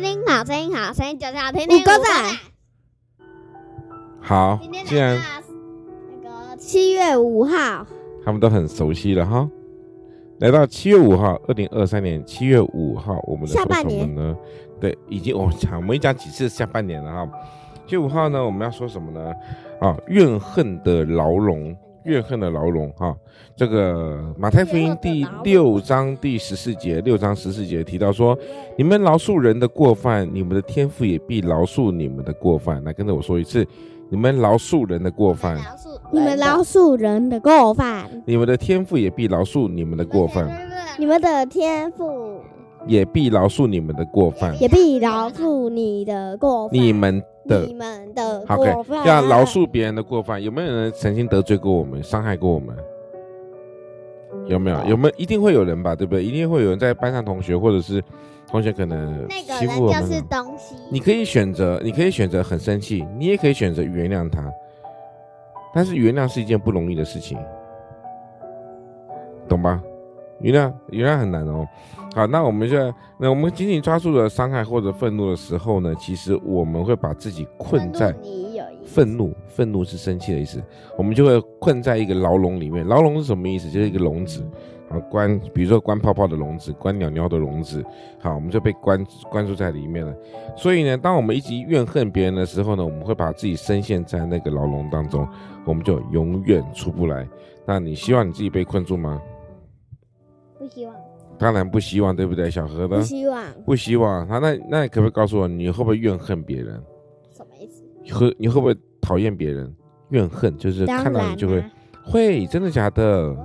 听听好声音，好声音就是好听听。五个赞。好，既然那个七月五号，他们都很熟悉了哈。来到七月五号，二零二三年七月五号，我们的说什么呢？对，已经我讲，我们讲几次下半年了哈。七月五号呢，我们要说什么呢？啊，怨恨的牢笼，怨恨的牢笼哈。这个马太福音第六章第十四节，六章十四节提到说，你们饶恕人的过犯，你们的天父也必饶恕你们的过犯。来跟着我说一次，你们饶恕人的过犯。你们饶恕人的过犯，你们的天父也必饶恕你们的过犯。你们的天父也必饶恕你们的过犯，也必饶恕你的过犯。你们的你们的好，可以这样饶恕别人的过犯。有没有人曾经得罪过我们，伤害过我们？有没有？有没有？一定会有人吧，对不对？一定会有人在班上同学，或者是同学可能欺负我们。就是东西。你可以选择，你可以选择很生气，你也可以选择原谅他。但是原谅是一件不容易的事情，懂吧？原谅原谅很难哦。好，那我们现在，那我们紧紧抓住了伤害或者愤怒的时候呢，其实我们会把自己困在愤怒，愤怒是生气的意思，我们就会困在一个牢笼里面。牢笼是什么意思？就是一个笼子。啊，关，比如说关泡泡的笼子，关鸟鸟的笼子，好，我们就被关关注在里面了。所以呢，当我们一直怨恨别人的时候呢，我们会把自己深陷在那个牢笼当中，我们就永远出不来。那你希望你自己被困住吗？不希望。当然不希望，对不对，小何呢？不希望。不希望。他，那那你可不可以告诉我，你会不会怨恨别人？什么意思？和你会不会讨厌别人？怨恨就是看到你就会，会，真的假的？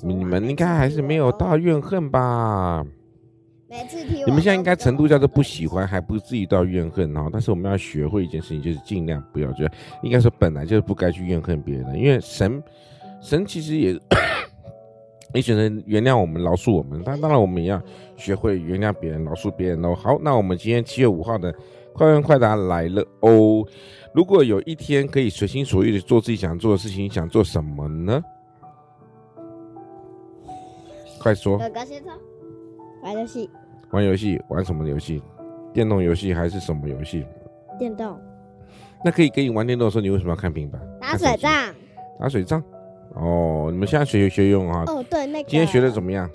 你们应该还是没有到怨恨吧？每次听你们现在应该程度叫做不喜欢，还不至于到怨恨哦。但是我们要学会一件事情，就是尽量不要，就应该说本来就是不该去怨恨别人的，因为神，神其实也 也选择原谅我们、饶恕我们。但当然我们也要学会原谅别人、饶恕别人哦。好，那我们今天七月五号的快问快答来了哦。如果有一天可以随心所欲的做自己想做的事情，你想做什么呢？快说！哥哥先说。玩游戏。玩游戏，玩什么游戏？电动游戏还是什么游戏？电动。那可以给你玩电动的时候，你为什么要看平板？打水仗。打水仗。哦，你们现在学学游泳啊？哦，对，那个。今天学的怎么样？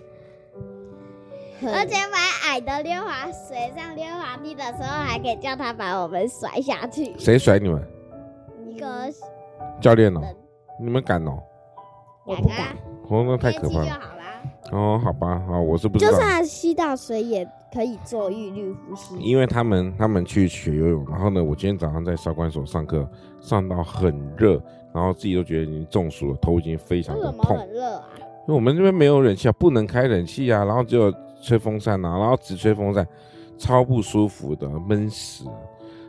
而且买矮的溜滑水上溜滑梯的时候，还可以叫他把我们甩下去。谁甩你们？一个教练哦。你们敢哦？我不敢。哦，那太可怕了。哦，好吧，好，我是不知道。就算吸到水也可以做韵律呼吸。因为他们他们去学游泳，然后呢，我今天早上在少管所上课，上到很热，然后自己都觉得已经中暑了，头已经非常的痛。很热啊？因为我们这边没有冷气啊，不能开冷气啊，然后只有吹风扇啊，然后只吹风扇，超不舒服的，闷死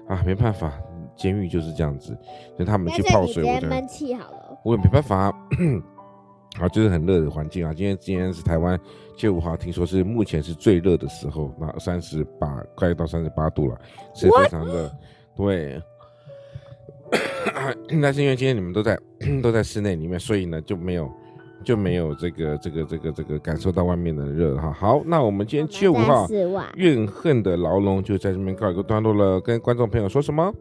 啊！没办法，监狱就是这样子，就他们去泡水，我就闷气好了，我也没办法啊。好，就是很热的环境啊！今天今天是台湾七月五号，听说是目前是最热的时候，那三十八，快到三十八度了，是非常热。对，但是因为今天你们都在 都在室内里面，所以呢就没有就没有这个这个这个这个感受到外面的热哈。好，那我们今天七月五号怨恨的牢笼就在这边告一个段落了，跟观众朋友说什么？